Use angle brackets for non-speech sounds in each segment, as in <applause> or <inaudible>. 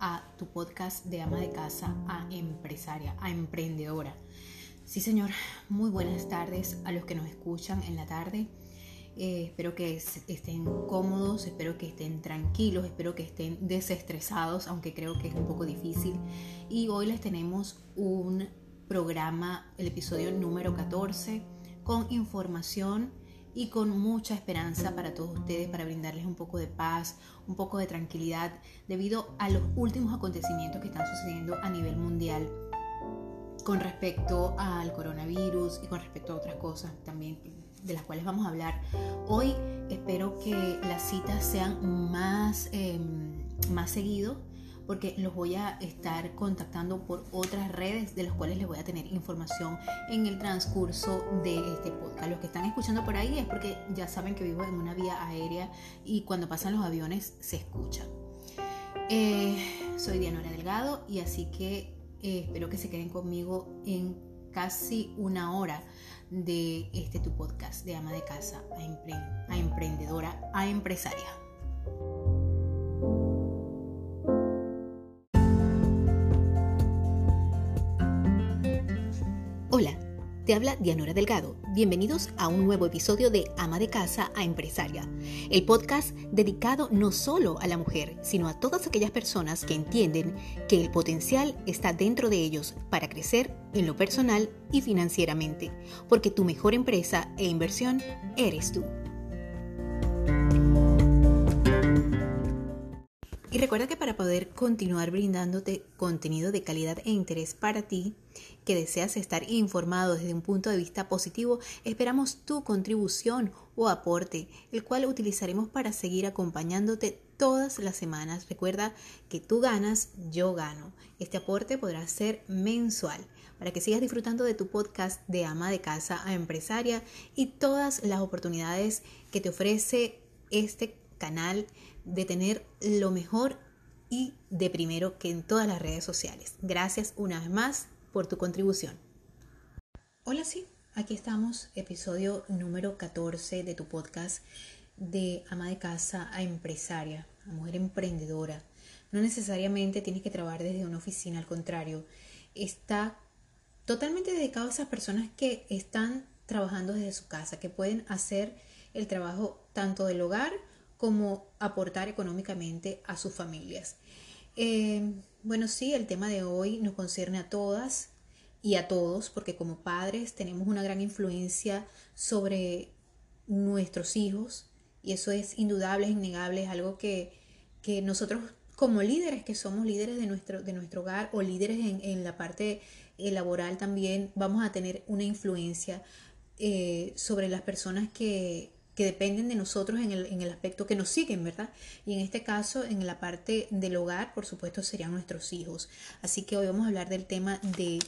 a tu podcast de ama de casa a empresaria, a emprendedora. Sí, señor, muy buenas tardes a los que nos escuchan en la tarde. Eh, espero que estén cómodos, espero que estén tranquilos, espero que estén desestresados, aunque creo que es un poco difícil. Y hoy les tenemos un programa, el episodio número 14, con información y con mucha esperanza para todos ustedes, para brindarles un poco de paz, un poco de tranquilidad debido a los últimos acontecimientos que están sucediendo a nivel mundial con respecto al coronavirus y con respecto a otras cosas también de las cuales vamos a hablar. Hoy espero que las citas sean más, em, más porque los voy a estar contactando por otras redes de las cuales les voy a tener información en el transcurso de este podcast. Los que están escuchando por ahí es porque ya saben que vivo en una vía aérea y cuando pasan los aviones se escucha. Eh, soy Dianora Delgado y así que eh, espero que se queden conmigo en casi una hora de este tu podcast de ama de casa a emprendedora a empresaria. Hola, te habla Dianora Delgado. Bienvenidos a un nuevo episodio de Ama de Casa a Empresaria, el podcast dedicado no solo a la mujer, sino a todas aquellas personas que entienden que el potencial está dentro de ellos para crecer en lo personal y financieramente, porque tu mejor empresa e inversión eres tú. Y recuerda que para poder continuar brindándote contenido de calidad e interés para ti, que deseas estar informado desde un punto de vista positivo, esperamos tu contribución o aporte, el cual utilizaremos para seguir acompañándote todas las semanas. Recuerda que tú ganas, yo gano. Este aporte podrá ser mensual para que sigas disfrutando de tu podcast de ama de casa a empresaria y todas las oportunidades que te ofrece este canal de tener lo mejor y de primero que en todas las redes sociales. Gracias una vez más por tu contribución. Hola, sí, aquí estamos, episodio número 14 de tu podcast de ama de casa a empresaria, a mujer emprendedora. No necesariamente tienes que trabajar desde una oficina, al contrario, está totalmente dedicado a esas personas que están trabajando desde su casa, que pueden hacer el trabajo tanto del hogar como aportar económicamente a sus familias. Eh, bueno, sí, el tema de hoy nos concierne a todas y a todos, porque como padres tenemos una gran influencia sobre nuestros hijos y eso es indudable, es innegable, es algo que, nosotros como líderes, que somos líderes de nuestro, de nuestro hogar o líderes en, la parte eh, laboral también, vamos a tener una influencia eh, sobre las personas que, que dependen de nosotros en el, en el, aspecto que nos siguen, ¿verdad? Y en este caso, en la parte del hogar, por supuesto, serían nuestros hijos. Así que hoy vamos a hablar del tema de,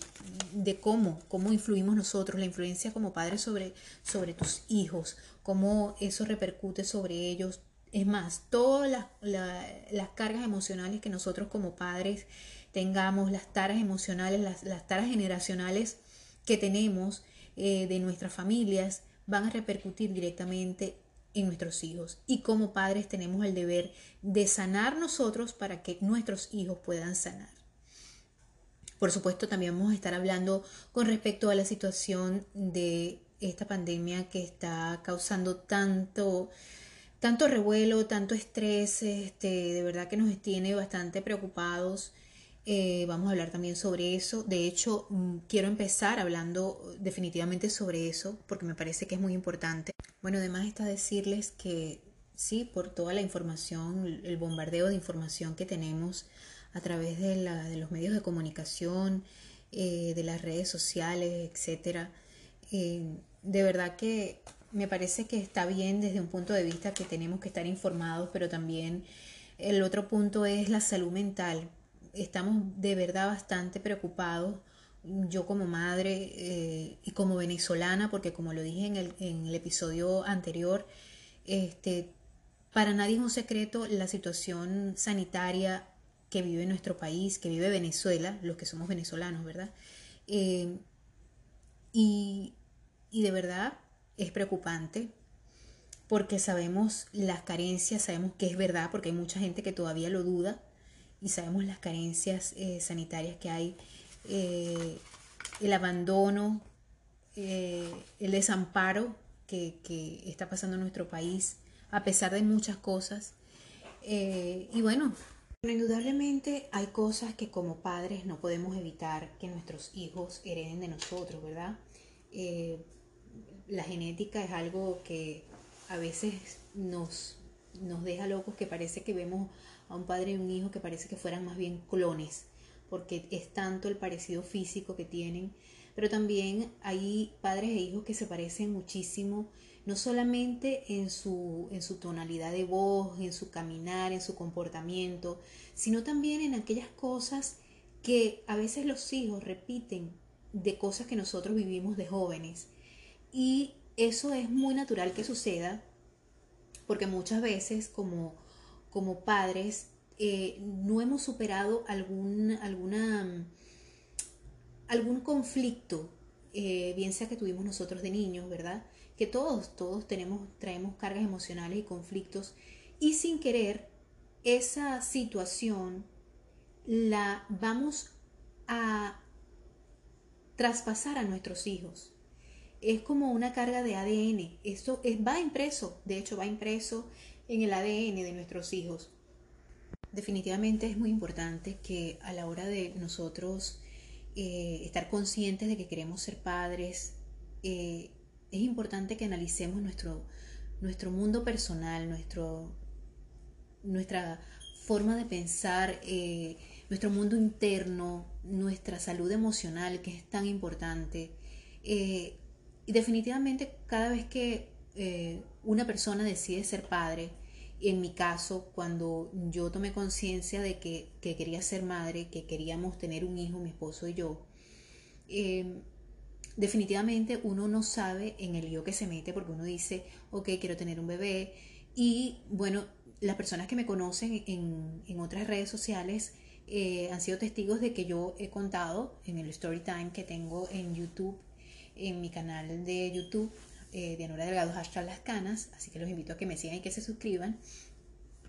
de cómo, cómo influimos nosotros, la influencia como padres sobre, sobre tus hijos, cómo eso repercute sobre ellos. Es más, todas las, las cargas emocionales que nosotros como padres tengamos, las taras emocionales, las, las taras generacionales que tenemos eh, de nuestras familias, van a repercutir directamente en nuestros hijos. Y como padres tenemos el deber de sanar nosotros para que nuestros hijos puedan sanar. Por supuesto, también vamos a estar hablando con respecto a la situación de esta pandemia que está causando tanto, tanto revuelo, tanto estrés, este, de verdad que nos tiene bastante preocupados. Eh, vamos a hablar también sobre eso. De hecho, mm, quiero empezar hablando definitivamente sobre eso porque me parece que es muy importante. Bueno, además está decirles que sí, por toda la información, el bombardeo de información que tenemos a través de, la, de los medios de comunicación, eh, de las redes sociales, etcétera, eh, de verdad que me parece que está bien desde un punto de vista que tenemos que estar informados, pero también el otro punto es la salud mental estamos de verdad bastante preocupados, yo como madre eh, y como venezolana, porque como lo dije en el, en el episodio anterior, este, para nadie es un secreto la situación sanitaria que vive nuestro país, que vive Venezuela, los que somos venezolanos, ¿verdad? Eh, y, y de verdad es preocupante porque sabemos las carencias, sabemos que es verdad, porque hay mucha gente que todavía lo duda, y sabemos las carencias eh, sanitarias que hay, eh, el abandono, el desamparo que, que, está pasando en nuestro país, a pesar de muchas cosas. y bueno, indudablemente hay cosas que como padres no podemos evitar que nuestros hijos hereden de nosotros, ¿verdad? la genética es algo que a veces nos, nos deja locos, que parece que vemos a un padre y un hijo que parece que fueran más bien clones, porque es tanto el parecido físico que tienen, pero también hay padres e hijos que se parecen muchísimo, no solamente en su, en su tonalidad de voz, en su caminar, en su comportamiento, sino también en aquellas cosas que a veces los hijos repiten de cosas que nosotros vivimos de jóvenes. Y eso es muy natural que suceda porque muchas veces como, como padres eh, no hemos superado algún, alguna, algún conflicto, eh, bien sea que tuvimos nosotros de niños, ¿verdad? Que todos, todos tenemos, traemos cargas emocionales y conflictos y sin querer esa situación la vamos a traspasar a nuestros hijos es como una carga de ADN. Esto va impreso, de hecho va impreso en el ADN de nuestros hijos. Definitivamente es muy importante que a la hora de nosotros eh, estar conscientes de que queremos ser padres, eh, es importante que analicemos nuestro, nuestro mundo personal, nuestro, nuestra forma de pensar, eh, nuestro mundo interno, nuestra salud emocional, que es tan importante. Y definitivamente cada vez que eh, una persona decide ser padre, en mi caso, cuando yo tomé conciencia de que, quería ser madre, que queríamos tener un hijo, mi esposo y yo, em, definitivamente uno no sabe en el lío que se mete porque uno dice, ok, quiero tener un bebé. Y bueno, las personas que me conocen en, otras redes sociales eh, han sido testigos de que yo he contado en el story time que tengo en YouTube en mi canal de YouTube, eh, Dianora Delgado, hashtag las canas, así que los invito a que me sigan y que se suscriban.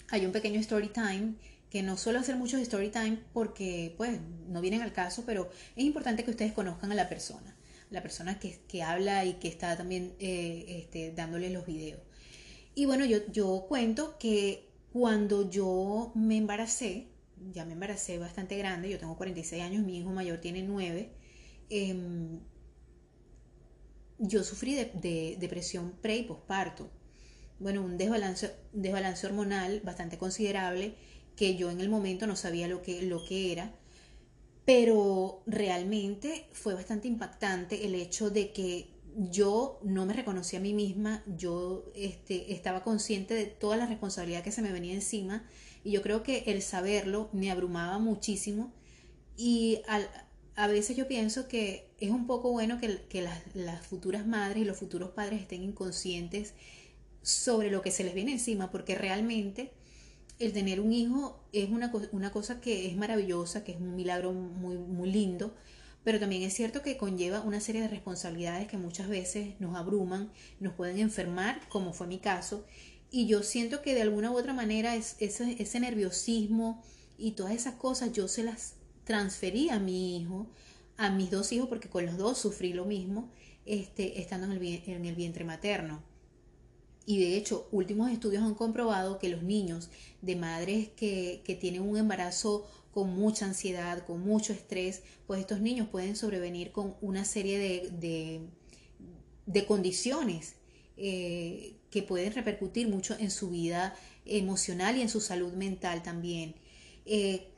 Hay un pequeño story time que no suelo hacer muchos story time porque pues no vienen al caso, pero es importante que ustedes conozcan a la persona, la persona que, que habla y que está también eh, este, dándole los videos. Y bueno, yo, yo cuento que cuando yo me embaracé, ya me embaracé bastante grande, yo tengo 46 años, mi hijo mayor tiene 9, yo sufrí de, depresión pre y posparto. Bueno, un desbalance, desbalance hormonal bastante considerable que yo en el momento no sabía lo que, lo que era, pero realmente fue bastante impactante el hecho de que yo no me reconocía a mí misma, yo este, estaba consciente de toda la responsabilidad que se me venía encima y yo creo que el saberlo me abrumaba muchísimo y al, a veces yo pienso que es un poco bueno que, las, futuras madres y los futuros padres estén inconscientes sobre lo que se les viene encima, porque realmente el tener un hijo es una, una cosa que es maravillosa, que es un milagro muy, muy lindo, pero también es cierto que conlleva una serie de responsabilidades que muchas veces nos abruman, nos pueden enfermar, como fue mi caso, y yo siento que de alguna u otra manera es, ese, ese nerviosismo y todas esas cosas yo se las transferí a mi hijo, a mis dos hijos, porque con los dos sufrí lo mismo, este, estando en el, en el vientre materno. Y de hecho, últimos estudios han comprobado que los niños de madres que, que, tienen un embarazo con mucha ansiedad, con mucho estrés, pues estos niños pueden sobrevenir con una serie de, de, de condiciones eh, que pueden repercutir mucho en su vida emocional y en su salud mental también. Eh,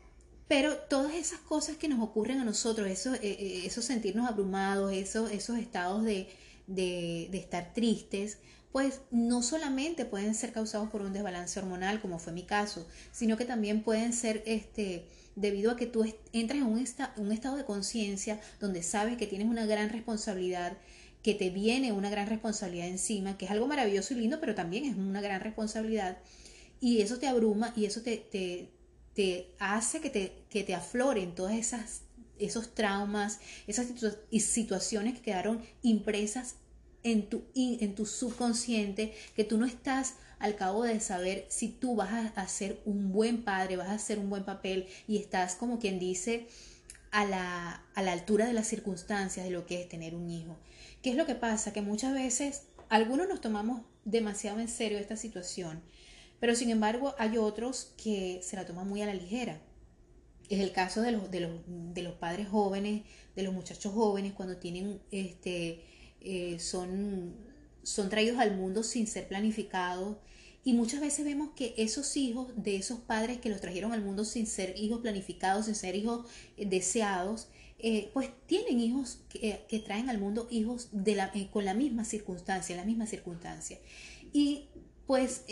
pero todas esas cosas que nos ocurren a nosotros, esos, eh, eh, esos sentirnos abrumados, esos, esos estados de, de, estar tristes, pues no solamente pueden ser causados por un desbalance hormonal, como fue mi caso, sino que también pueden ser este, debido a que tú entras en un, un estado de conciencia donde sabes que tienes una gran responsabilidad, que te viene una gran responsabilidad encima, que es algo maravilloso y lindo, pero también es una gran responsabilidad, y eso te abruma y eso te, te te hace que te, que te afloren todas esas esos traumas, esas situaciones que quedaron impresas en tu, en tu subconsciente, que tú no estás al cabo de saber si tú vas a, a ser un buen padre, vas a hacer un buen papel y estás como quien dice a la, a la altura de las circunstancias de lo que es tener un hijo. ¿Qué es lo que pasa? Que muchas veces algunos nos tomamos demasiado en serio esta situación, pero sin embargo hay otros que se la toman muy a la ligera. Es el caso de los, de los, de los padres jóvenes, de los muchachos jóvenes, cuando tienen, este, eh, son, son traídos al mundo sin ser planificados. Y muchas veces vemos que esos hijos de esos padres que los trajeron al mundo sin ser hijos planificados, sin ser hijos eh, deseados, eh, pues tienen hijos que, traen al mundo hijos de la, con la misma circunstancia, la misma circunstancia. Y pues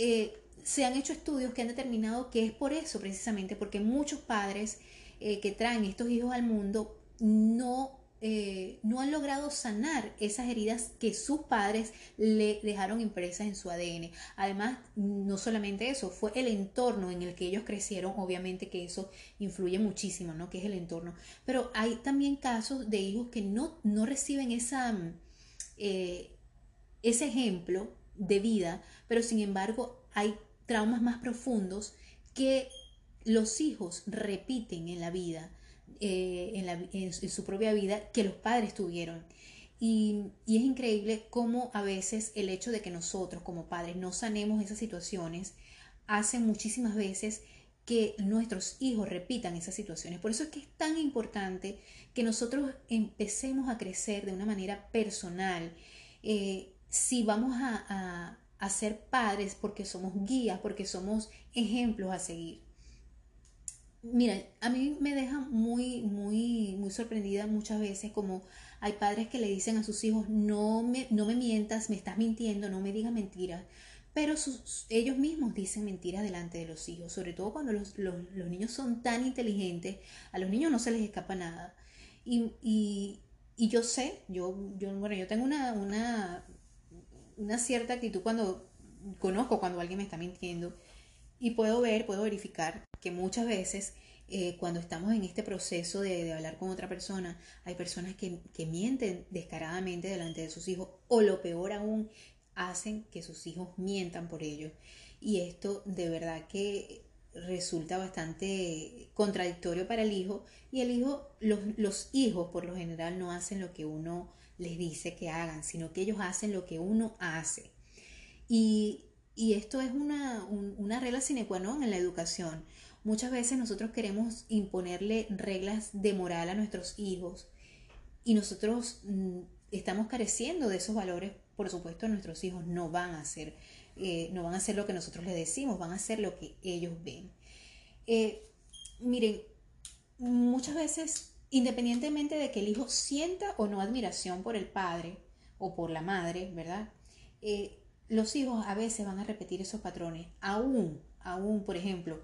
se han hecho estudios que han determinado que es por eso precisamente, porque muchos padres eh, que traen estos hijos al mundo no, eh, no han logrado sanar esas heridas que sus padres le dejaron impresas en su ADN. Además, no solamente eso, fue el entorno en el que ellos crecieron, obviamente que eso influye muchísimo, ¿no? Que es el entorno. Pero hay también casos de hijos que no, no reciben esa, eh, ese ejemplo de vida, pero sin embargo hay traumas más profundos que los hijos repiten en la vida, eh, en, su propia vida, que los padres tuvieron. Y, es increíble cómo a veces el hecho de que nosotros como padres no sanemos esas situaciones hace muchísimas veces que nuestros hijos repitan esas situaciones. Por eso es que es tan importante que nosotros empecemos a crecer de una manera personal. Eh, si vamos a ser padres porque somos guías, porque somos ejemplos a seguir. Mira, a mí me deja muy, muy, muy sorprendida muchas veces como hay padres que le dicen a sus hijos, no me, no me mientas, me estás mintiendo, no me digas mentiras. Pero ellos mismos dicen mentiras delante de los hijos, sobre todo cuando los, niños son tan inteligentes, a los niños no se les escapa nada. Y, y, yo sé, yo, yo, bueno, yo tengo una, una, una cierta actitud cuando conozco cuando alguien me está mintiendo y puedo ver, puedo verificar que muchas veces eh, cuando estamos en este proceso de, hablar con otra persona, hay personas que, que mienten descaradamente delante de sus hijos o lo peor aún, hacen que sus hijos mientan por ellos. Y esto de verdad que resulta bastante contradictorio para el hijo y el hijo, los, los hijos por lo general no hacen lo que uno les dice que hagan, sino que ellos hacen lo que uno hace. Y, esto es una, una regla sine qua non en la educación. Muchas veces nosotros queremos imponerle reglas de moral a nuestros hijos y nosotros mm, estamos careciendo de esos valores. Por supuesto, nuestros hijos no van a hacer, eh, no van a hacer lo que nosotros les decimos, van a hacer lo que ellos ven. Eh, miren, muchas veces independientemente de que el hijo sienta o no admiración por el padre o por la madre, ¿verdad? Eh, los hijos a veces van a repetir esos patrones. Aún, aún, por ejemplo,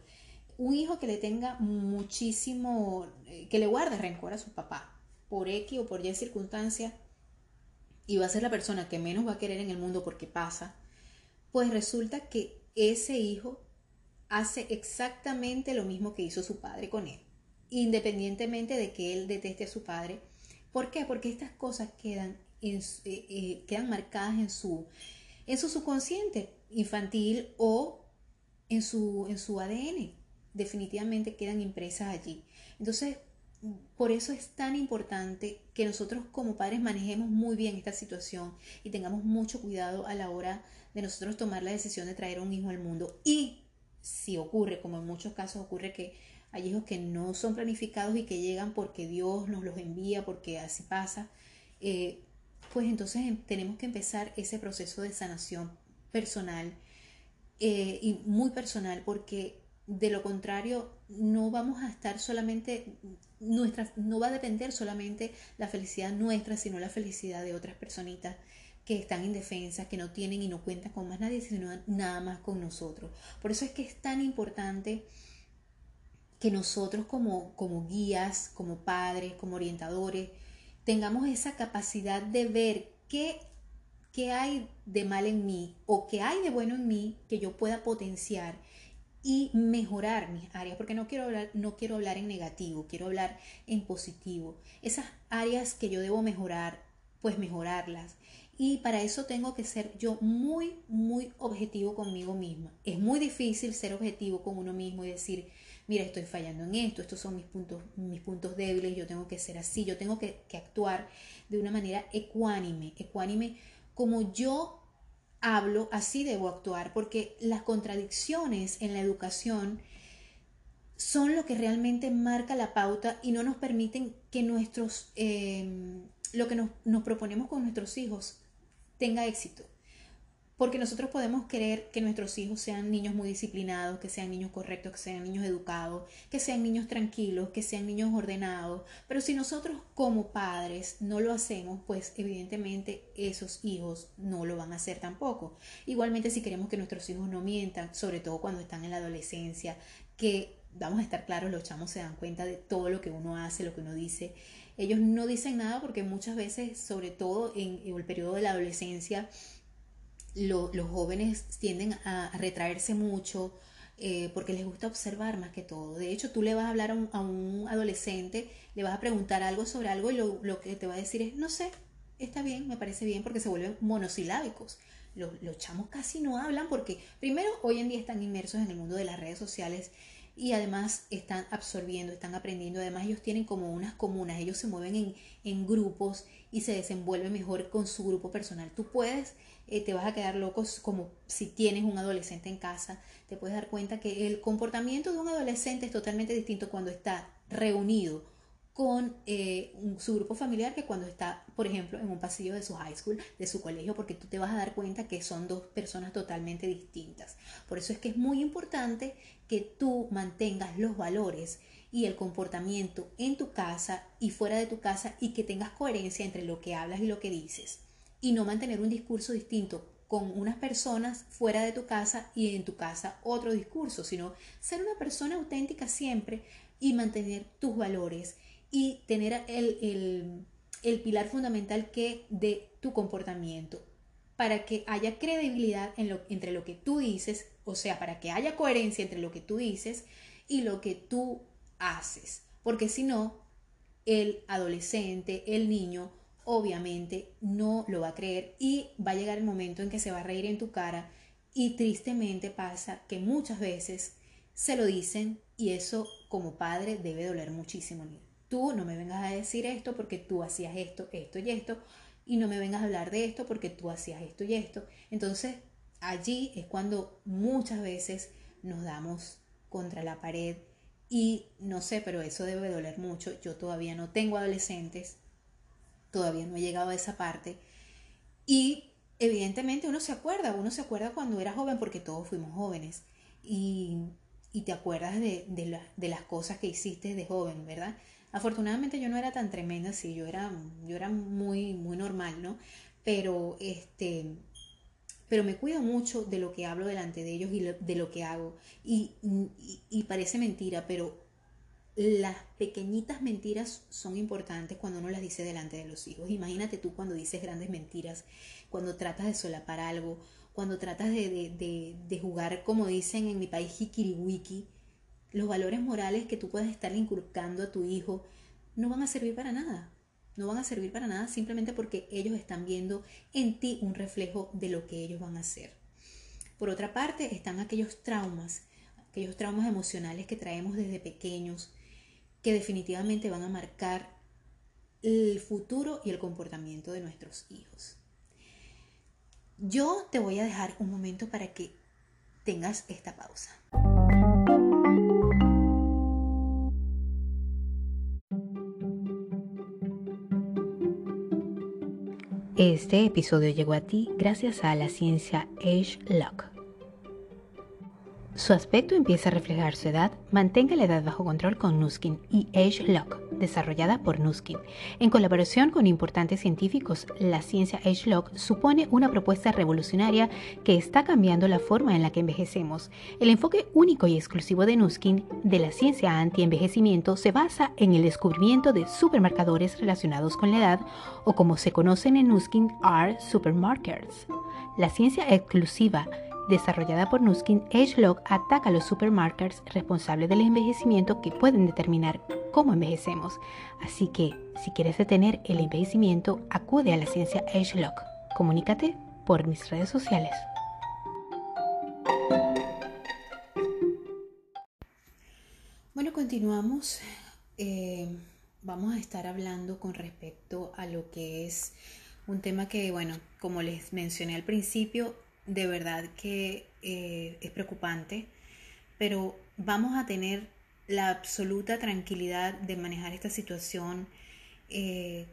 un hijo que le tenga muchísimo, eh, que le guarde rencor a su papá por X o por Y circunstancia y va a ser la persona que menos va a querer en el mundo porque pasa, pues resulta que ese hijo hace exactamente lo mismo que hizo su padre con él independientemente de que él deteste a su padre. ¿Por qué? Porque estas cosas quedan, eh, eh, quedan marcadas en su, en su subconsciente infantil o en su, en su ADN. Definitivamente quedan impresas allí. Entonces, por eso es tan importante que nosotros como padres manejemos muy bien esta situación y tengamos mucho cuidado a la hora de nosotros tomar la decisión de traer un hijo al mundo. Y si ocurre, como en muchos casos ocurre que hay hijos que no son planificados y que llegan porque Dios nos los envía, porque así pasa. Eh, pues entonces em, tenemos que empezar ese proceso de sanación personal eh, y muy personal porque de lo contrario no vamos a estar solamente nuestra no va a depender solamente la felicidad nuestra sino la felicidad de otras personitas que están indefensas que no tienen y no cuentan con más nadie sino nada más con nosotros por eso es que es tan importante que nosotros como, como guías, como padres, como orientadores, tengamos esa capacidad de ver qué, qué hay de mal en mí o qué hay de bueno en mí que yo pueda potenciar y mejorar mis áreas, porque no quiero hablar, no quiero hablar en negativo, quiero hablar en positivo. Esas áreas que yo debo mejorar, pues mejorarlas. Y para eso tengo que ser yo muy, muy objetivo conmigo misma. Es muy difícil ser objetivo con uno mismo y decir, mira, estoy fallando en esto, estos son mis puntos, mis puntos débiles, yo tengo que ser así, yo tengo que, actuar de una manera ecuánime, ecuánime como yo hablo, así debo actuar, porque las contradicciones en la educación son lo que realmente marca la pauta y no nos permiten que nuestros, eh, lo que nos proponemos con nuestros hijos tenga éxito. Porque nosotros podemos querer que nuestros hijos sean niños muy disciplinados, que sean niños correctos, que sean niños educados, que sean niños tranquilos, que sean niños ordenados. Pero si nosotros como padres no lo hacemos, pues evidentemente esos hijos no lo van a hacer tampoco. Igualmente si queremos que nuestros hijos no mientan, sobre todo cuando están en la adolescencia, que vamos a estar claros, los chamos se dan cuenta de todo lo que uno hace, lo que uno dice. Ellos no dicen nada porque muchas veces, sobre todo en, el periodo de la adolescencia, los jóvenes tienden a, retraerse mucho eh, porque les gusta observar más que todo. De hecho, tú le vas a hablar a un, adolescente, le vas a preguntar algo sobre algo y lo, lo, que te va a decir es, no sé, está bien, me parece bien, porque se vuelven monosilábicos. Los, los chamos casi no hablan porque, primero, hoy en día están inmersos en el mundo de las redes sociales y además están absorbiendo, están aprendiendo. Además ellos tienen como unas comunas, ellos se mueven en, en grupos y se desenvuelven mejor con su grupo personal. Tú puedes, eh, te vas a quedar locos como si tienes un adolescente en casa, te puedes dar cuenta que el comportamiento de un adolescente es totalmente distinto cuando está reunido con eh, su grupo familiar que cuando está, por ejemplo, en un pasillo de su high school, de su colegio, porque tú te vas a dar cuenta que son dos personas totalmente distintas. Por eso es que es muy importante que tú mantengas los valores y el comportamiento en tu casa y fuera de tu casa y que tengas coherencia entre lo que hablas y lo que dices y no mantener un discurso distinto con unas personas fuera de tu casa y en tu casa otro discurso, sino ser una persona auténtica siempre y mantener tus valores y tener el, pilar fundamental que de tu comportamiento para que haya credibilidad en lo, entre lo que tú dices, o sea, para que haya coherencia entre lo que tú dices y lo que tú haces. Porque si no, el adolescente, el niño, obviamente no lo va a creer y va a llegar el momento en que se va a reír en tu cara y tristemente pasa que muchas veces se lo dicen y eso como padre debe doler muchísimo tú no me vengas a decir esto porque tú hacías esto, esto y esto, y no me vengas a hablar de esto porque tú hacías esto y esto. Entonces, allí es cuando muchas veces nos damos contra la pared y no sé, pero eso debe doler mucho. Yo todavía no tengo adolescentes, todavía no he llegado a esa parte. Y evidentemente uno se acuerda, uno se acuerda cuando era joven porque todos fuimos jóvenes. Y, te acuerdas de, de las cosas que hiciste de joven, ¿verdad? Afortunadamente yo no era tan tremenda, sí, yo era, yo era muy, muy normal, ¿no? Pero, este, pero me cuido mucho de lo que hablo delante de ellos y de lo que hago. Y, parece mentira, pero las pequeñitas mentiras son importantes cuando uno las dice delante de los hijos. Imagínate tú cuando dices grandes mentiras, cuando tratas de solapar algo, cuando tratas de, de, de, jugar, como dicen en mi país, hikiriwiki, los valores morales que tú puedes estar inculcando a tu hijo no van a servir para nada. No van a servir para nada simplemente porque ellos están viendo en ti un reflejo de lo que ellos van a hacer. Por otra parte, están aquellos traumas, aquellos traumas emocionales que traemos desde pequeños, que definitivamente van a marcar el futuro y el comportamiento de nuestros hijos. Yo te voy a dejar un momento para que tengas esta pausa. Este episodio llegó a ti gracias a la ciencia Age Lock. Su aspecto empieza a reflejar su edad. Mantenga la edad bajo control con Nuskin y Age Lock, desarrollada por Nuskin. En colaboración con importantes científicos, la ciencia Lock supone una propuesta revolucionaria que está cambiando la forma en la que envejecemos. El enfoque único y exclusivo de Nuskin de la ciencia anti-envejecimiento se basa en el descubrimiento de supermarcadores relacionados con la edad o como se conocen en Nuskin, are supermarkers. La ciencia exclusiva desarrollada por Nuskin, AgeLog ataca a los supermarkers responsables del envejecimiento que pueden determinar cómo envejecemos. Así que, si quieres detener el envejecimiento, acude a la ciencia AgeLog Comunícate por mis redes sociales. Bueno, continuamos. Eh, vamos a estar hablando con respecto a lo que es un tema que, bueno, como les mencioné al principio, de verdad que eh, es preocupante, pero vamos a tener la absoluta tranquilidad de manejar esta situación eh,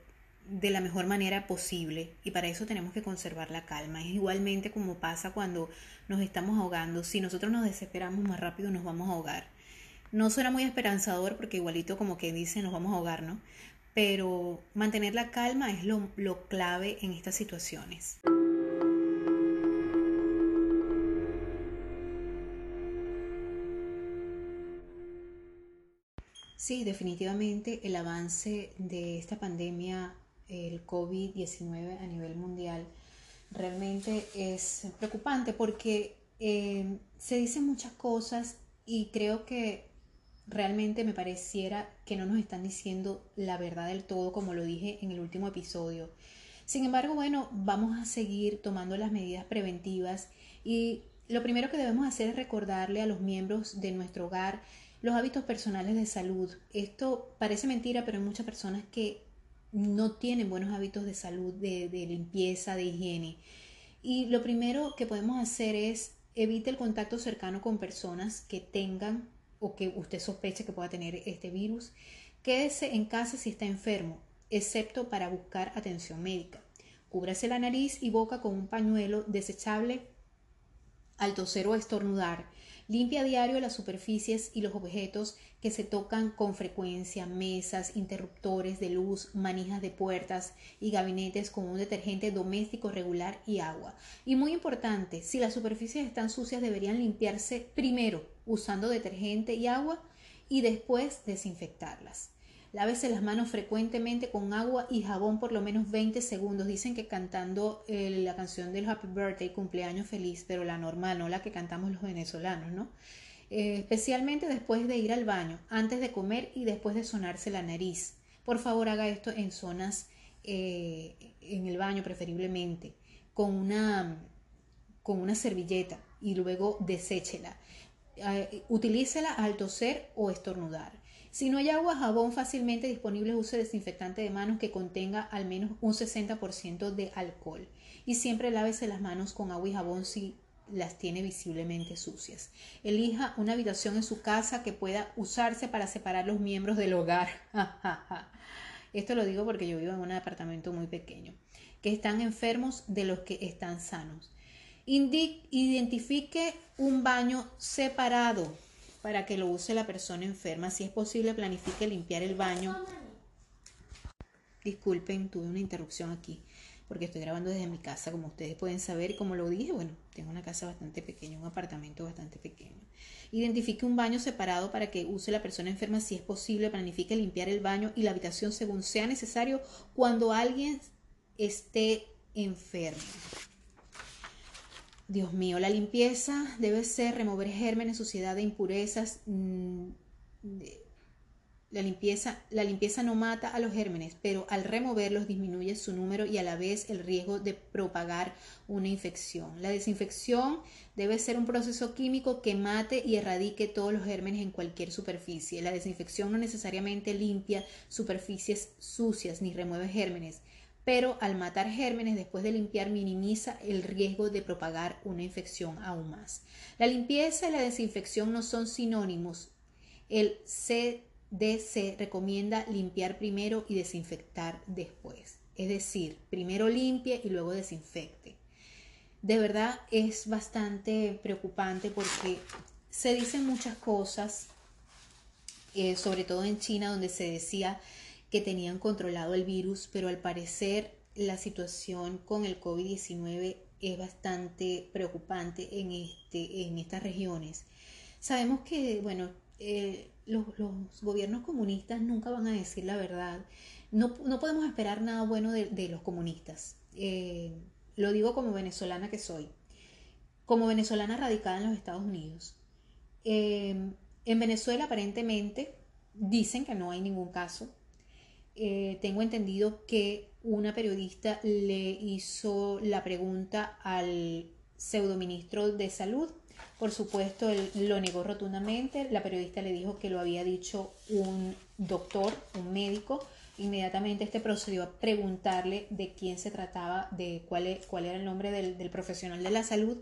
de la mejor manera posible y para eso tenemos que conservar la calma. Es igualmente como pasa cuando nos estamos ahogando. Si nosotros nos desesperamos más rápido nos vamos a ahogar. No suena muy esperanzador porque igualito como que dice nos vamos a ahogar, ¿no? Pero mantener la calma es lo, lo clave en estas situaciones. Sí, definitivamente el avance de esta pandemia, el COVID-19 a nivel mundial, realmente es preocupante porque eh, se dicen muchas cosas y creo que realmente me pareciera que no nos están diciendo la verdad del todo, como lo dije en el último episodio. Sin embargo, bueno, vamos a seguir tomando las medidas preventivas y lo primero que debemos hacer es recordarle a los miembros de nuestro hogar los hábitos personales de salud. Esto parece mentira, pero hay muchas personas que no tienen buenos hábitos de salud, de, limpieza, de higiene. Y lo primero que podemos hacer es evite el contacto cercano con personas que tengan o que usted sospeche que pueda tener este virus. Quédese en casa si está enfermo, excepto para buscar atención médica. Cúbrase la nariz y boca con un pañuelo desechable al toser o estornudar. Limpia a diario las superficies y los objetos que se tocan con frecuencia, mesas, interruptores de luz, manijas de puertas y gabinetes con un detergente doméstico regular y agua. Y muy importante, si las superficies están sucias deberían limpiarse primero usando detergente y agua y después desinfectarlas. Lávese las manos frecuentemente con agua y jabón por lo menos 20 segundos. Dicen que cantando eh, la canción del Happy Birthday, cumpleaños feliz, pero la normal, no la que cantamos los venezolanos, ¿no? Eh, especialmente después de ir al baño, antes de comer y después de sonarse la nariz. Por favor, haga esto en zonas, eh, en el baño preferiblemente, con una, con una servilleta y luego deséchela. utilícela al toser o estornudar. Si no hay agua, jabón fácilmente disponible, use desinfectante de manos que contenga al menos un 60% de alcohol. Y siempre lávese las manos con agua y jabón si las tiene visiblemente sucias. Elija una habitación en su casa que pueda usarse para separar los miembros del hogar. <laughs> Esto lo digo porque yo vivo en un apartamento muy pequeño. Que están enfermos de los que están sanos. identifique un baño separado para que lo use la persona enferma. Si es posible, planifique limpiar el baño. Disculpen, tuve una interrupción aquí porque estoy grabando desde mi casa, como ustedes pueden saber, y como lo dije, bueno, tengo una casa bastante pequeña, un apartamento bastante pequeño. Identifique un baño separado para que use la persona enferma si es posible, planifique limpiar el baño y la habitación según sea necesario cuando alguien esté enfermo. Dios mío, la limpieza debe ser remover gérmenes, suciedad e impurezas. Mm, la limpieza, la limpieza no mata a los gérmenes, pero al removerlos disminuye su número y a la vez el riesgo de propagar una infección. La desinfección debe ser un proceso químico que mate y erradique todos los gérmenes en cualquier superficie. La desinfección no necesariamente limpia superficies sucias ni remueve gérmenes pero al matar gérmenes después de limpiar minimiza el riesgo de propagar una infección aún más. La limpieza y la desinfección no son sinónimos. El CDC recomienda limpiar primero y desinfectar después. Es decir, primero limpie y luego desinfecte. De verdad es bastante preocupante porque se dicen muchas cosas, eh, sobre todo en China, donde se decía que tenían controlado el virus, pero al parecer la situación con el COVID-19 es bastante preocupante en, este, en estas regiones. Sabemos que, bueno, eh, los, gobiernos comunistas nunca van a decir la verdad. No, podemos esperar nada bueno de, los comunistas. Eh, lo digo como venezolana que soy. Como venezolana radicada en los Estados Unidos. Eh, en Venezuela aparentemente dicen que no hay ningún caso eh, tengo entendido que una periodista le hizo la pregunta al pseudoministro de salud. Por supuesto, él lo negó rotundamente. La periodista le dijo que lo había dicho un doctor, un médico. Inmediatamente este procedió a preguntarle de quién se trataba, de cuál, e, cuál era el nombre del, profesional de la salud.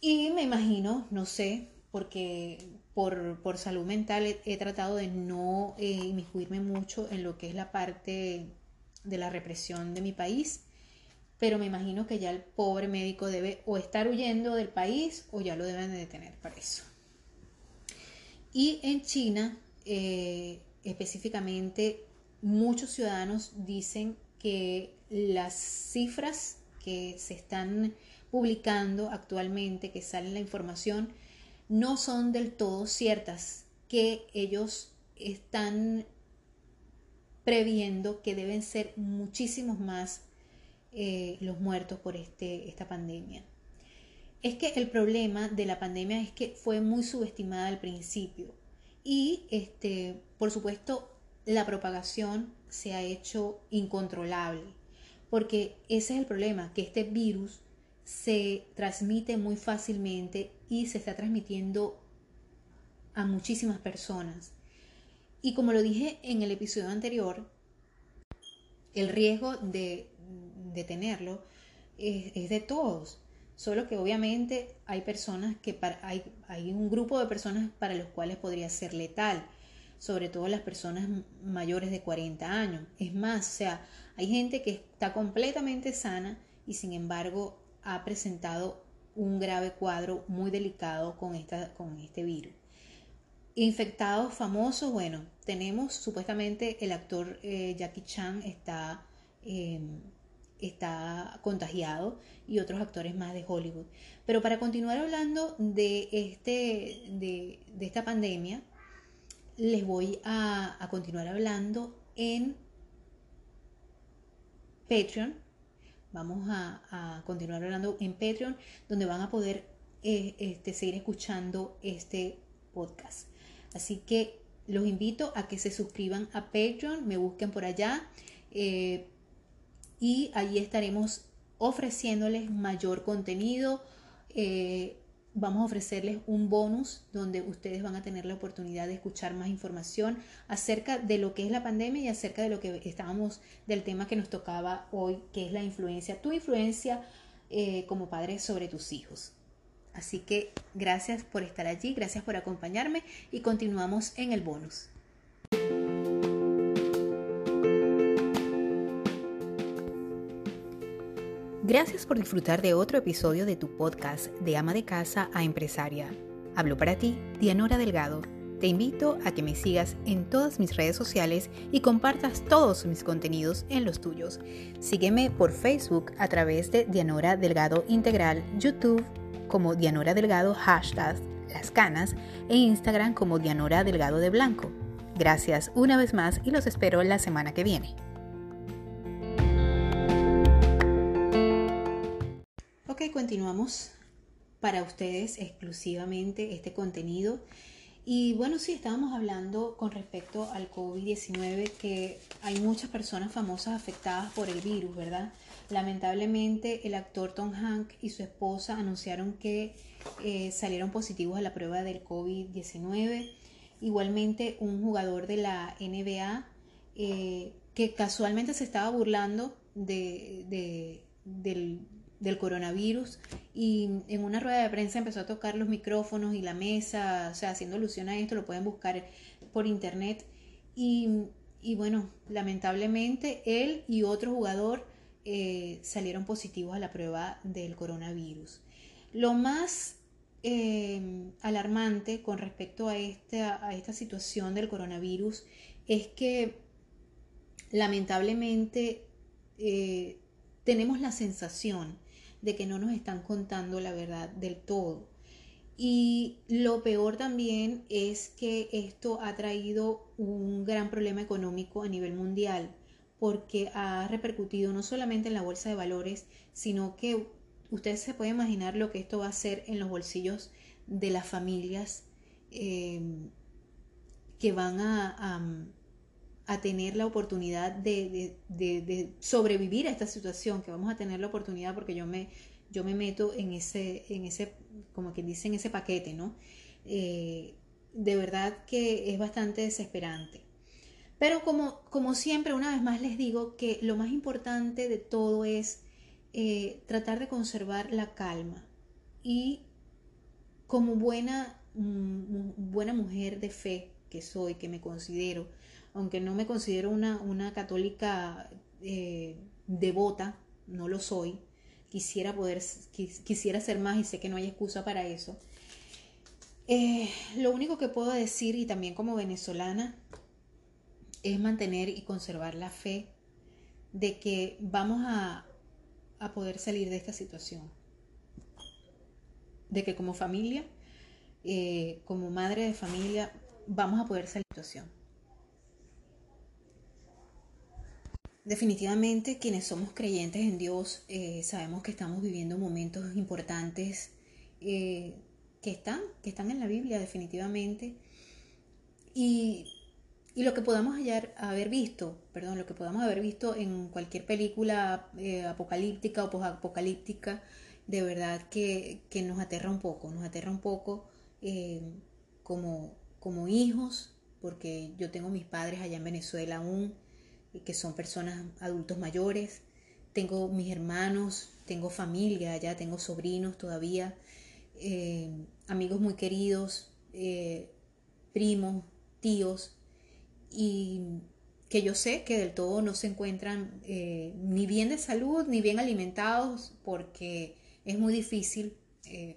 Y me imagino, no sé, porque por, por salud mental he, tratado de no eh, inmiscuirme mucho en lo que es la parte de la represión de mi país, pero me imagino que ya el pobre médico debe o estar huyendo del país o ya lo deben de detener para eso. Y en China, eh, específicamente, muchos ciudadanos dicen que las cifras que se están publicando actualmente, que sale la información, no son del todo ciertas, que ellos están previendo que deben ser muchísimos más eh, los muertos por este, esta pandemia. Es que el problema de la pandemia es que fue muy subestimada al principio y, este, por supuesto, la propagación se ha hecho incontrolable, porque ese es el problema, que este virus se transmite muy fácilmente y se está transmitiendo a muchísimas personas. Y como lo dije en el episodio anterior, el riesgo de, tenerlo es, de todos. Solo que obviamente hay personas que hay, hay un grupo de personas para los cuales podría ser letal, sobre todo las personas mayores de 40 años. Es más, o sea, hay gente que está completamente sana y sin embargo ha presentado un grave cuadro muy delicado con, esta, con este virus. Infectados famosos, bueno, tenemos supuestamente el actor eh, Jackie Chan está, em, está contagiado y otros actores más de Hollywood. Pero para continuar hablando de, este, de, esta pandemia, les voy a, continuar hablando en Patreon. Vamos a, continuar hablando en Patreon, donde van a poder eh, este, seguir escuchando este podcast. Así que los invito a que se suscriban a Patreon, me busquen por allá eh, y allí estaremos ofreciéndoles mayor contenido. Eh, vamos a ofrecerles un bonus donde ustedes van a tener la oportunidad de escuchar más información acerca de lo que es la pandemia y acerca de lo que estábamos, del tema que nos tocaba hoy, que es la influencia, tu influencia eh, como padre sobre tus hijos. Así que gracias por estar allí, gracias por acompañarme y continuamos en el bonus. Gracias por disfrutar de otro episodio de tu podcast de ama de casa a empresaria. Hablo para ti, Dianora Delgado. Te invito a que me sigas en todas mis redes sociales y compartas todos mis contenidos en los tuyos. Sígueme por Facebook a través de Dianora Delgado Integral, YouTube, como Dianora Delgado hashtag Las Canas e Instagram como Dianora Delgado de Blanco. Gracias una vez más y los espero la semana que viene. Ok, continuamos para ustedes exclusivamente este contenido. Y bueno, sí, estábamos hablando con respecto al COVID-19 que hay muchas personas famosas afectadas por el virus, ¿verdad? Lamentablemente, el actor Tom Hank y su esposa anunciaron que eh, salieron positivos a la prueba del COVID-19. Igualmente, un jugador de la NBA eh, que casualmente se estaba burlando de, del, del coronavirus y en una rueda de prensa empezó a tocar los micrófonos y la mesa, o sea, haciendo alusión a esto, lo pueden buscar por internet. Y, y bueno, lamentablemente él y otro jugador eh, salieron positivos a la prueba del coronavirus. Lo más eh, alarmante con respecto a esta, a esta situación del coronavirus es que lamentablemente eh, tenemos la sensación de que no nos están contando la verdad del todo. Y lo peor también es que esto ha traído un gran problema económico a nivel mundial porque ha repercutido no solamente en la bolsa de valores, sino que ustedes se pueden imaginar lo que esto va a hacer en los bolsillos de las familias em, que van a tener la oportunidad de, sobrevivir a esta situación, que vamos a tener la oportunidad porque yo me, yo me meto en ese, en ese, como quien dice, en ese paquete, ¿no? Eh, de verdad que es bastante desesperante. Pero como, como siempre, una vez más les digo que lo más importante de todo es eh, tratar de conservar la calma y como buena, mm, buena mujer de fe que soy, que me considero, aunque no me considero una, una católica eh, devota, no lo soy, quisiera poder, quisiera ser más y sé que no hay excusa para eso. Eh, lo único que puedo decir, y también como venezolana, es mantener y conservar la fe de que vamos a, a poder salir de esta situación. De que como familia, eh, como madre de familia, vamos a poder salir de esta situación. Definitivamente quienes somos creyentes en Dios eh, sabemos que estamos viviendo momentos importantes eh, que, están, que están en la Biblia definitivamente. Y, lo que podamos haber visto, perdón, lo que podamos haber visto en cualquier película eh, apocalíptica o posapocalíptica, de verdad que, nos aterra un poco, nos aterra un poco como, como hijos, porque yo tengo mis padres allá en Venezuela aún que son personas adultos mayores, tengo mis hermanos, tengo familia allá, tengo sobrinos todavía, eh, amigos muy queridos, eh, primos, tíos, y que yo sé que del todo no se encuentran eh, ni bien de salud, ni bien alimentados, porque es muy difícil,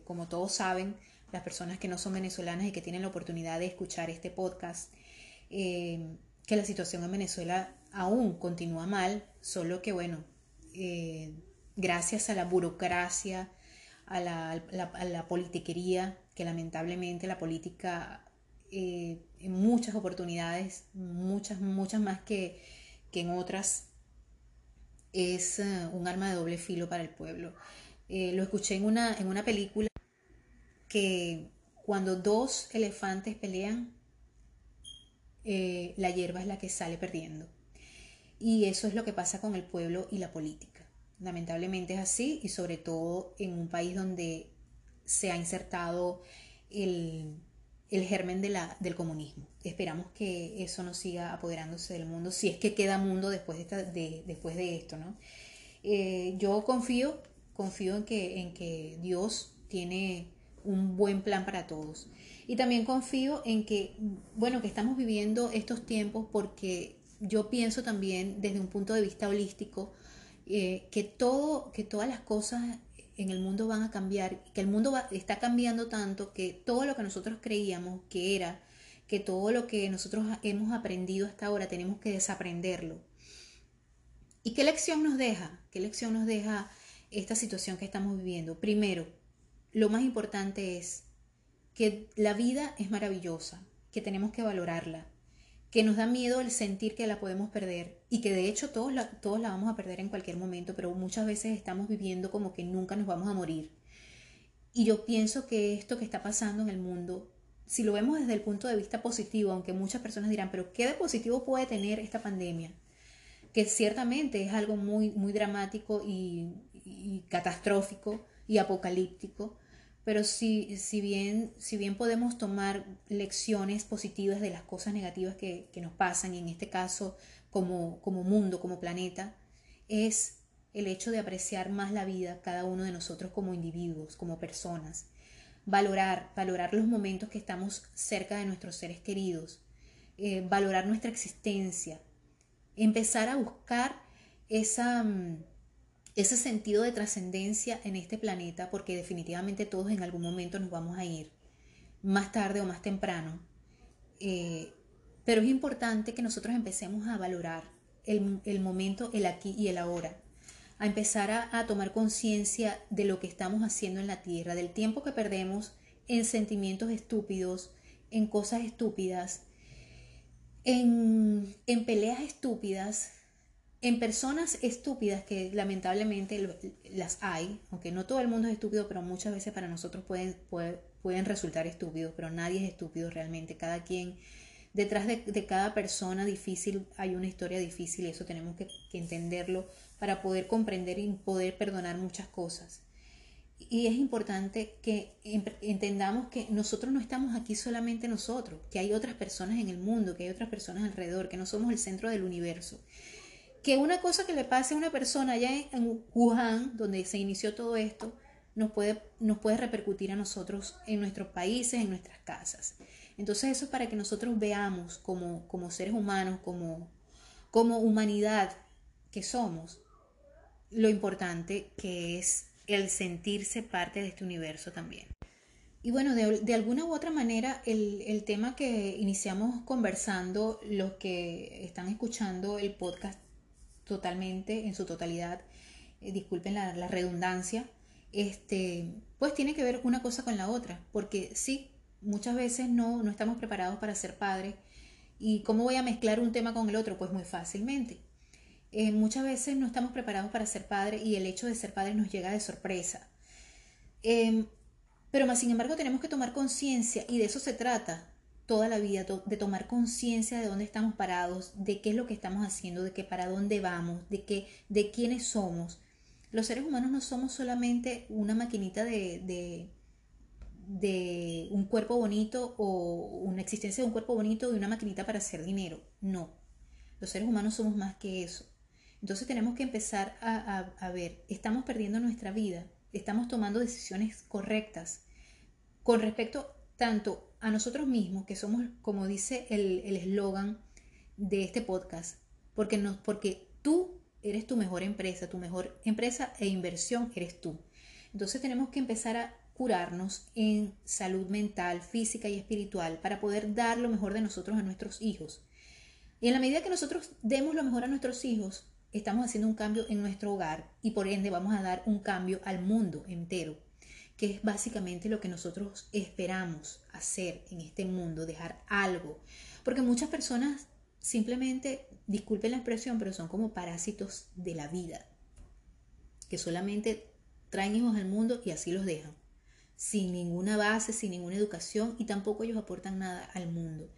como todos saben, las personas que no son venezolanas y que tienen la oportunidad de escuchar este podcast, que la situación en Venezuela aún continúa mal, solo que bueno, eh, gracias a la burocracia, a la, politiquería, que lamentablemente la política eh, en muchas oportunidades, muchas, muchas más que, en otras, es eh, un arma de doble filo para el pueblo. lo escuché en una, en una película que cuando dos elefantes pelean, la hierba es la que sale perdiendo. Y eso es lo que pasa con el pueblo y la política. Lamentablemente es así y sobre todo en un país donde se ha insertado el, germen de la, del comunismo. Esperamos que eso no siga apoderándose del mundo, si es que queda mundo después de, después de esto. ¿no? Eh, yo confío, confío en que, en que Dios tiene un buen plan para todos. Y también confío en que, bueno, que estamos viviendo estos tiempos porque yo pienso también desde un punto de vista holístico eh, que, todo, que todas las cosas en el mundo van a cambiar, que el mundo está cambiando tanto que todo lo que nosotros creíamos que era, que todo lo que nosotros hemos aprendido hasta ahora tenemos que desaprenderlo. ¿Y qué lección nos deja? ¿Qué lección nos deja esta situación que estamos viviendo? Primero, lo más importante es que la vida es maravillosa, que tenemos que valorarla, que nos da miedo el sentir que la podemos perder y que de hecho todos la, todos la vamos a perder en cualquier momento, pero muchas veces estamos viviendo como que nunca nos vamos a morir. Y yo pienso que esto que está pasando en el mundo, si lo vemos desde el punto de vista positivo, aunque muchas personas dirán, pero ¿qué de positivo puede tener esta pandemia? Que ciertamente es algo muy, muy dramático y, y catastrófico y apocalíptico, pero si, si, bien, si bien podemos tomar lecciones positivas de las cosas negativas que, nos pasan, en este caso como, como mundo, como planeta, es el hecho de apreciar más la vida cada uno de nosotros como individuos, como personas, valorar, valorar los momentos que estamos cerca de nuestros seres queridos, eh, valorar nuestra existencia, empezar a buscar esa... Ese sentido de trascendencia en este planeta, porque definitivamente todos en algún momento nos vamos a ir, más tarde o más temprano. Eh, pero es importante que nosotros empecemos a valorar el, momento, el aquí y el ahora, a empezar a, tomar conciencia de lo que estamos haciendo en la Tierra, del tiempo que perdemos en sentimientos estúpidos, en cosas estúpidas, en, en peleas estúpidas, en personas estúpidas, que lamentablemente las hay, aunque no todo el mundo es estúpido, pero muchas veces para nosotros pueden, pueden resultar estúpidos, pero nadie es estúpido realmente. Cada quien detrás de, cada persona difícil hay una historia difícil y eso tenemos que, entenderlo para poder comprender y poder perdonar muchas cosas. Y es importante que entendamos que nosotros no estamos aquí solamente nosotros, que hay otras personas en el mundo, que hay otras personas alrededor, que no somos el centro del universo. Que una cosa que le pase a una persona allá en Wuhan, donde se inició todo esto, nos puede, nos puede repercutir a nosotros en nuestros países, en nuestras casas. Entonces eso es para que nosotros veamos como, como seres humanos, como, como humanidad que somos, lo importante que es el sentirse parte de este universo también. Y bueno, de, alguna u otra manera, el, tema que iniciamos conversando, los que están escuchando el podcast totalmente, en su totalidad, eh, disculpen la, redundancia, este, pues tiene que ver una cosa con la otra, porque sí, muchas veces no, no estamos preparados para ser padres. ¿Y cómo voy a mezclar un tema con el otro? Pues muy fácilmente. Eh, muchas veces no estamos preparados para ser padres y el hecho de ser padres nos llega de sorpresa. Em, pero más sin embargo tenemos que tomar conciencia y de eso se trata toda la vida, de tomar conciencia de dónde estamos parados, de qué es lo que estamos haciendo, de qué para dónde vamos, de qué, de quiénes somos. Los seres humanos no somos solamente una maquinita de de un cuerpo bonito o una existencia de un cuerpo bonito y una maquinita para hacer dinero. No, los seres humanos somos más que eso. Entonces tenemos que empezar a, ver, estamos perdiendo nuestra vida, estamos tomando decisiones correctas con respecto tanto a nosotros mismos, que somos, como dice el eslogan de este podcast, porque, no, porque tú eres tu mejor empresa, tu mejor empresa e inversión eres tú. Entonces tenemos que empezar a curarnos en salud mental, física y espiritual para poder dar lo mejor de nosotros a nuestros hijos. Y en la medida que nosotros demos lo mejor a nuestros hijos, estamos haciendo un cambio en nuestro hogar y por ende vamos a dar un cambio al mundo entero, que es básicamente lo que nosotros esperamos hacer en este mundo, dejar algo. Porque muchas personas simplemente, disculpen la expresión, pero son como parásitos de la vida, que solamente traen hijos al mundo y así los dejan sin ninguna base, sin ninguna educación y tampoco ellos aportan nada al mundo.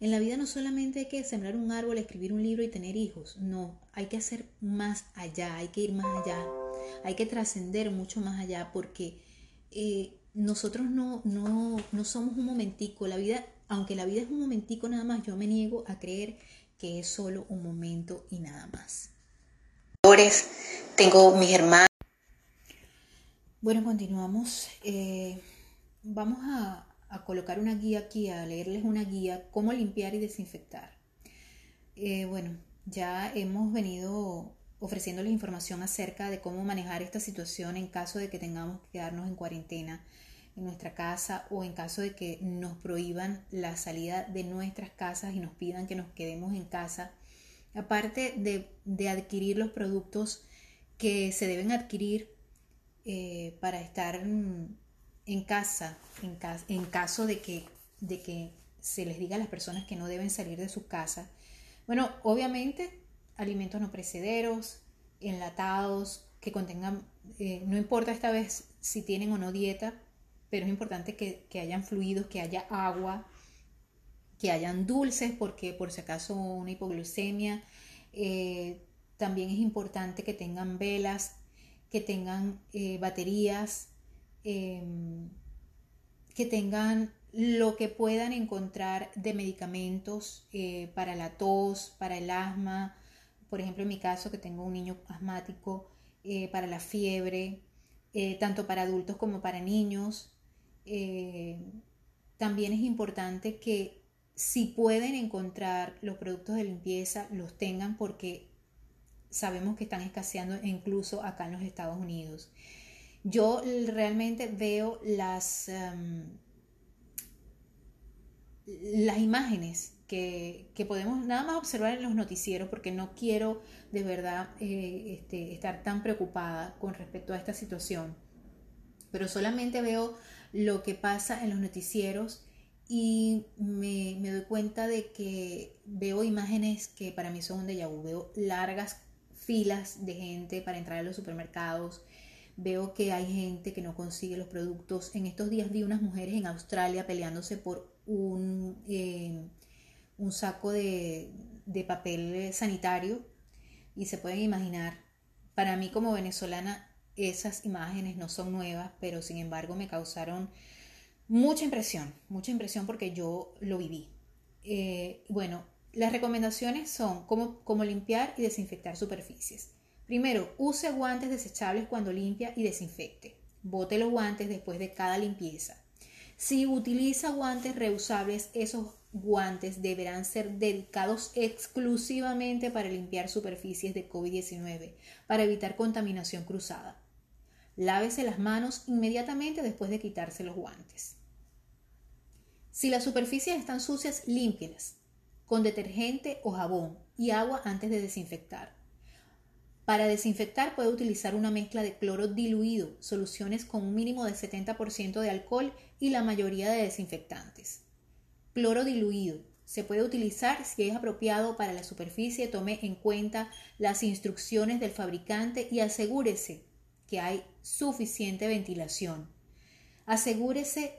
En la vida no solamente hay que sembrar un árbol, escribir un libro y tener hijos, no, hay que hacer más allá, hay que ir más allá, hay que trascender mucho más allá porque eh, nosotros no, no, no somos un momentico, la vida, aunque la vida es un momentico nada más, yo me niego a creer que es solo un momento y nada más. Tengo mis hermanos bueno, continuamos. Eh, vamos a, colocar una guía aquí, a leerles una guía, cómo limpiar y desinfectar. Eh, bueno, ya hemos venido ofreciéndoles información acerca de cómo manejar esta situación en caso de que tengamos que quedarnos en cuarentena en nuestra casa o en caso de que nos prohíban la salida de nuestras casas y nos pidan que nos quedemos en casa. Aparte de, adquirir los productos que se deben adquirir eh, para estar en, casa, en, caso de que, de que se les diga a las personas que no deben salir de su casa. Bueno, obviamente alimentos no precederos, enlatados, que contengan, eh, no importa esta vez si tienen o no dieta, pero es importante que, hayan fluidos, que haya agua, que hayan dulces, porque por si acaso una hipoglucemia, eh, también es importante que tengan velas, que tengan eh, baterías, em, que tengan lo que puedan encontrar de medicamentos para la tos, para el asma, por ejemplo en mi caso que tengo un niño asmático, eh, para la fiebre, tanto para adultos como para niños. también es importante que si pueden encontrar los productos de limpieza, los tengan porque sabemos que están escaseando incluso acá en los Estados Unidos. Yo realmente veo las, em, las imágenes que, podemos nada más observar en los noticieros porque no quiero de verdad eh, este, estar tan preocupada con respecto a esta situación. Pero solamente veo lo que pasa en los noticieros y me, me, doy cuenta de que veo imágenes que para mí son un déjà vu, veo largas filas de gente para entrar a los supermercados. Veo que hay gente que no consigue los productos. En estos días vi unas mujeres en Australia peleándose por un, eh, un saco de, papel sanitario y se pueden imaginar, para mí como venezolana esas imágenes no son nuevas, pero sin embargo me causaron mucha impresión, mucha impresión porque yo lo viví. Eh, bueno, las recomendaciones son cómo, cómo limpiar y desinfectar superficies. Primero, use guantes desechables cuando limpia y desinfecte. Bote los guantes después de cada limpieza. Si utiliza guantes reusables, esos guantes deberán ser dedicados exclusivamente para limpiar superficies de COVID-19, para evitar contaminación cruzada. Lávese las manos inmediatamente después de quitarse los guantes. Si las superficies están sucias, límpielas con detergente o jabón y agua antes de desinfectar. Para desinfectar puede utilizar una mezcla de cloro diluido, soluciones con un mínimo de 70% de alcohol y la mayoría de desinfectantes. Cloro diluido. Se puede utilizar si es apropiado para la superficie. Tome en cuenta las instrucciones del fabricante y asegúrese que hay suficiente ventilación. Asegúrese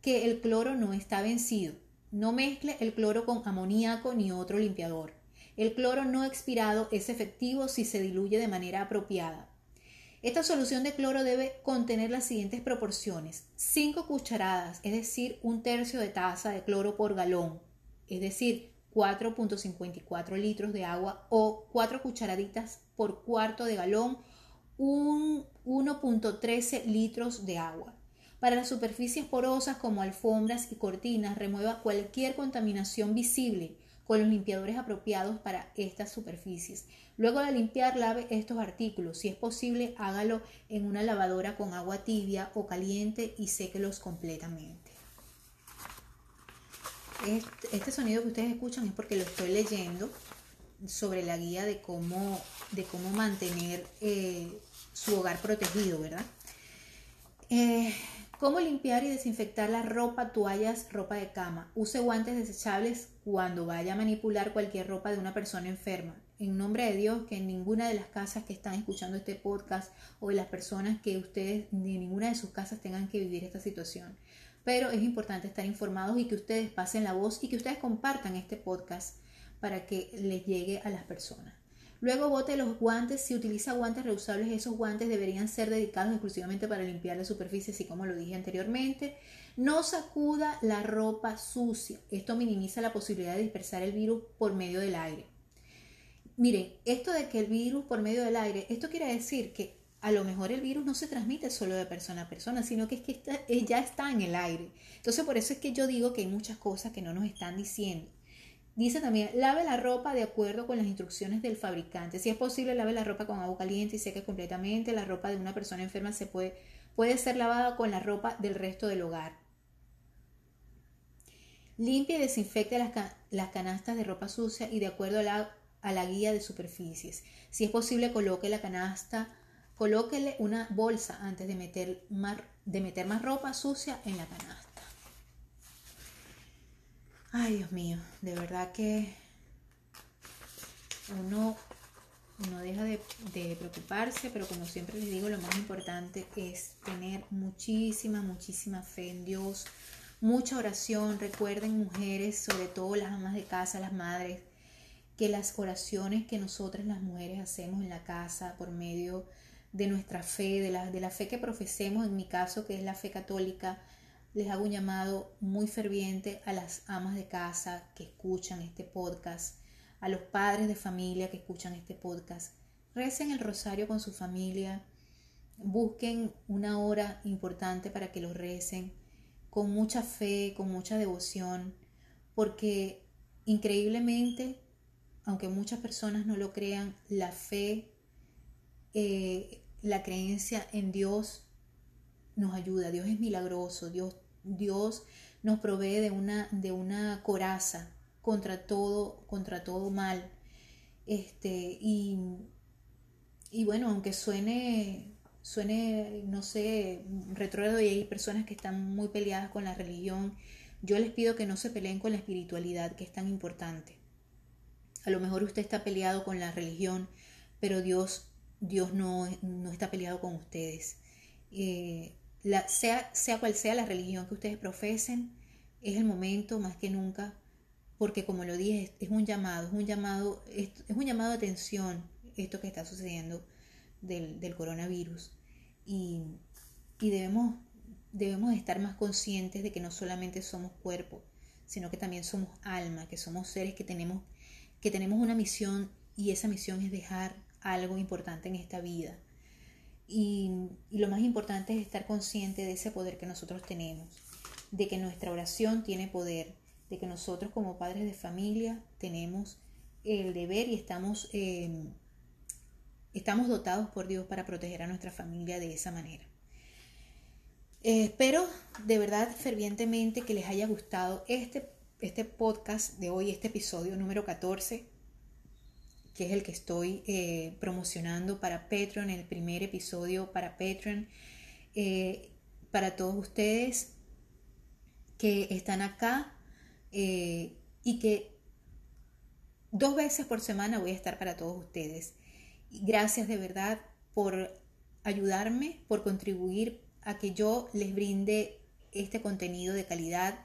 que el cloro no está vencido. No mezcle el cloro con amoníaco ni otro limpiador. El cloro no expirado es efectivo si se diluye de manera apropiada. Esta solución de cloro debe contener las siguientes proporciones. 5 cucharadas, es decir, un tercio de taza de cloro por galón, es decir, 4.54 litros de agua o 4 cucharaditas por cuarto de galón, 1.13 litros de agua. Para las superficies porosas como alfombras y cortinas, remueva cualquier contaminación visible con los limpiadores apropiados para estas superficies. Luego de limpiar, lave estos artículos. Si es posible, hágalo en una lavadora con agua tibia o caliente y séquelos completamente. Este, sonido que ustedes escuchan es porque lo estoy leyendo sobre la guía de cómo, de cómo mantener eh, su hogar protegido, ¿verdad? Eh, ¿Cómo limpiar y desinfectar la ropa, toallas, ropa de cama? Use guantes desechables cuando vaya a manipular cualquier ropa de una persona enferma. En nombre de Dios, que en ninguna de las casas que están escuchando este podcast o de las personas que ustedes, ni ninguna de sus casas tengan que vivir esta situación. Pero es importante estar informados y que ustedes pasen la voz y que ustedes compartan este podcast para que les llegue a las personas. Luego bote los guantes. Si utiliza guantes reusables, esos guantes deberían ser dedicados exclusivamente para limpiar la superficie, así como lo dije anteriormente. No sacuda la ropa sucia. Esto minimiza la posibilidad de dispersar el virus por medio del aire. Miren, esto de que el virus por medio del aire, esto quiere decir que a lo mejor el virus no se transmite solo de persona a persona, sino que es que eh, ya está en el aire. Entonces, por eso es que yo digo que hay muchas cosas que no nos están diciendo. Dice también, lave la ropa de acuerdo con las instrucciones del fabricante. Si es posible, lave la ropa con agua caliente y seque completamente. La ropa de una persona enferma se puede, puede ser lavada con la ropa del resto del hogar. Limpie y desinfecte las, canastas de ropa sucia y de acuerdo a la, a la guía de superficies. Si es posible, coloque la canasta, colóquele una bolsa antes de meter, de meter más ropa sucia en la canasta. Ay, Dios mío, de verdad que uno no deja de, preocuparse, pero como siempre les digo, lo más importante es tener muchísima, muchísima fe en Dios, mucha oración. Recuerden, mujeres, sobre todo las amas de casa, las madres, que las oraciones que nosotras las mujeres hacemos en la casa por medio de nuestra fe, de la, de la fe que profesemos, en mi caso, que es la fe católica, les hago un llamado muy ferviente a las amas de casa que escuchan este podcast, a los padres de familia que escuchan este podcast. Recen el rosario con su familia, busquen una hora importante para que lo recen, con mucha fe, con mucha devoción, porque increíblemente, aunque muchas personas no lo crean, la fe, eh, la creencia en Dios nos ayuda. Dios es milagroso, Dios Dios nos provee de una, de una coraza contra todo, contra todo mal. Este, y, y bueno, aunque suene, suene, no sé, retrógrado y hay personas que están muy peleadas con la religión, yo les pido que no se peleen con la espiritualidad, que es tan importante. A lo mejor usted está peleado con la religión, pero Dios, Dios no, no está peleado con ustedes. Eh, sea, sea cual sea la religión que ustedes profesen, es el momento más que nunca porque como lo dije, es un llamado, es un llamado, es, un llamado de atención esto que está sucediendo del, del coronavirus. Y, y, debemos, debemos estar más conscientes de que no solamente somos cuerpo, sino que también somos alma, que somos seres que tenemos, que tenemos una misión y esa misión es dejar algo importante en esta vida. Y, lo más importante es estar consciente de ese poder que nosotros tenemos, de que nuestra oración tiene poder, de que nosotros como padres de familia tenemos el deber y estamos, em, estamos dotados por Dios para proteger a nuestra familia de esa manera. Eh, espero de verdad fervientemente que les haya gustado este, este podcast de hoy, este episodio número 14, que es el que estoy eh, promocionando para Patreon, el primer episodio para Patreon. Eh, para todos ustedes que están acá eh, y que dos veces por semana voy a estar para todos ustedes. Gracias de verdad por ayudarme, por contribuir a que yo les brinde este contenido de calidad.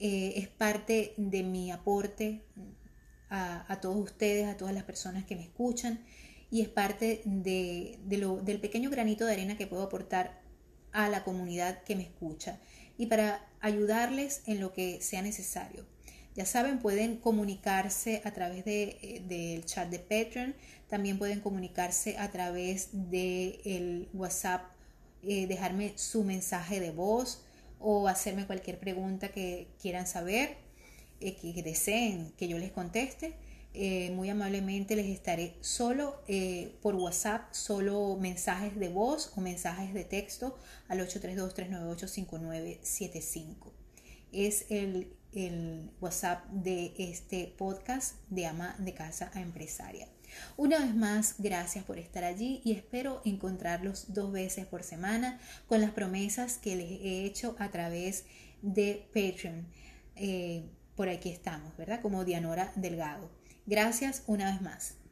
Es parte de mi aporte a, todos ustedes, a todas las personas que me escuchan y es parte de, del pequeño granito de arena que puedo aportar a la comunidad que me escucha y para ayudarles en lo que sea necesario. Ya saben, pueden comunicarse a través eh, del chat de Patreon, también pueden comunicarse a través del el WhatsApp, eh, dejarme su mensaje de voz o hacerme cualquier pregunta que quieran saber, eh, que deseen que yo les conteste. Eh, muy amablemente les estaré solo eh, por WhatsApp, solo mensajes de voz o mensajes de texto al 832-398-5975. Es el, el WhatsApp de este podcast de ama de casa a empresaria. Una vez más, gracias por estar allí y espero encontrarlos dos veces por semana con las promesas que les he hecho a través de Patreon. Por aquí estamos, ¿verdad? Como Dianora Delgado. Gracias una vez más.